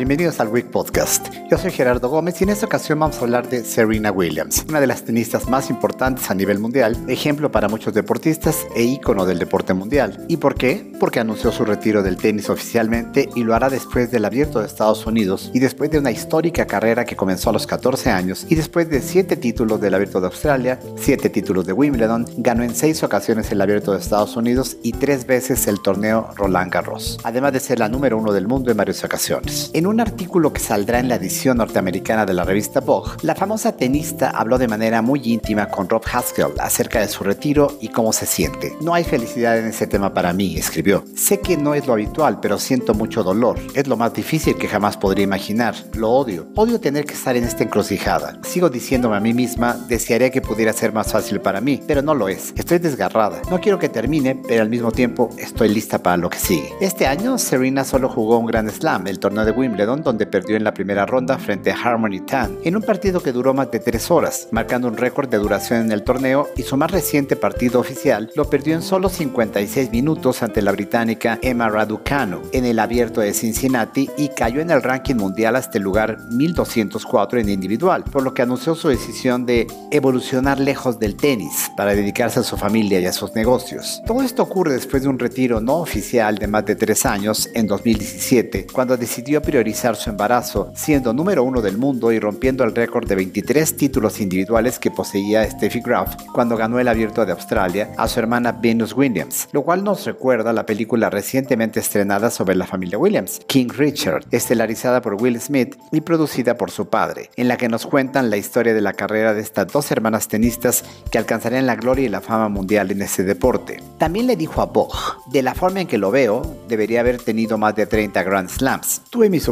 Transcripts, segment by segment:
Bienvenidos al Week Podcast. Yo soy Gerardo Gómez y en esta ocasión vamos a hablar de Serena Williams, una de las tenistas más importantes a nivel mundial, ejemplo para muchos deportistas e ícono del deporte mundial. ¿Y por qué? Porque anunció su retiro del tenis oficialmente y lo hará después del Abierto de Estados Unidos y después de una histórica carrera que comenzó a los 14 años y después de 7 títulos del Abierto de Australia, 7 títulos de Wimbledon, ganó en 6 ocasiones el Abierto de Estados Unidos y 3 veces el torneo Roland Garros, además de ser la número uno del mundo en varias ocasiones. Un artículo que saldrá en la edición norteamericana de la revista Vogue, la famosa tenista habló de manera muy íntima con Rob Haskell acerca de su retiro y cómo se siente. No hay felicidad en ese tema para mí, escribió. Sé que no es lo habitual, pero siento mucho dolor. Es lo más difícil que jamás podría imaginar. Lo odio. Odio tener que estar en esta encrucijada. Sigo diciéndome a mí misma, desearía que pudiera ser más fácil para mí, pero no lo es. Estoy desgarrada. No quiero que termine, pero al mismo tiempo estoy lista para lo que sigue. Este año, Serena solo jugó un Grand Slam, el torneo de Wimbledon, donde perdió en la primera ronda frente a Harmony Tan, en un partido que duró más de tres horas, marcando un récord de duración en el torneo y su más reciente partido oficial lo perdió en solo 56 minutos ante la británica Emma Raducanu en el abierto de Cincinnati y cayó en el ranking mundial hasta el lugar 1204 en individual, por lo que anunció su decisión de evolucionar lejos del tenis para dedicarse a su familia y a sus negocios. Todo esto ocurre después de un retiro no oficial de más de tres años en 2017, cuando decidió priorizar su embarazo, siendo número uno del mundo y rompiendo el récord de 23 títulos individuales que poseía Steffi Graf cuando ganó el Abierto de Australia a su hermana Venus Williams, lo cual nos recuerda la película recientemente estrenada sobre la familia Williams, King Richard, estelarizada por Will Smith y producida por su padre, en la que nos cuentan la historia de la carrera de estas dos hermanas tenistas que alcanzarían la gloria y la fama mundial en ese deporte. También le dijo a Vogue, de la forma en que lo veo, debería haber tenido más de 30 Grand Slams. Tuve mis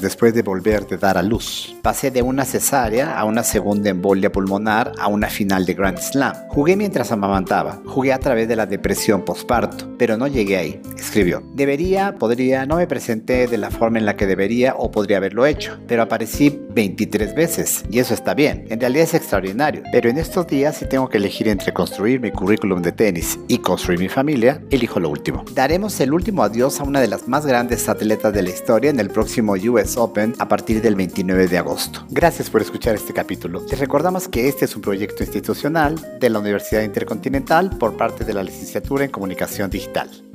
después de volver de dar a luz. Pasé de una cesárea a una segunda embolia pulmonar a una final de Grand Slam. Jugué mientras amamantaba, jugué a través de la depresión postparto, pero no llegué ahí, escribió. Debería, podría, no me presenté de la forma en la que debería o podría haberlo hecho, pero aparecí 23 veces y eso está bien, en realidad es extraordinario, pero en estos días si tengo que elegir entre construir mi currículum de tenis y construir mi familia, elijo lo último. Daremos el último adiós a una de las más grandes atletas de la historia en el próximo US Open a partir del 29 de agosto. Gracias por escuchar este capítulo. Les recordamos que este es un proyecto institucional de la Universidad Intercontinental por parte de la Licenciatura en Comunicación Digital.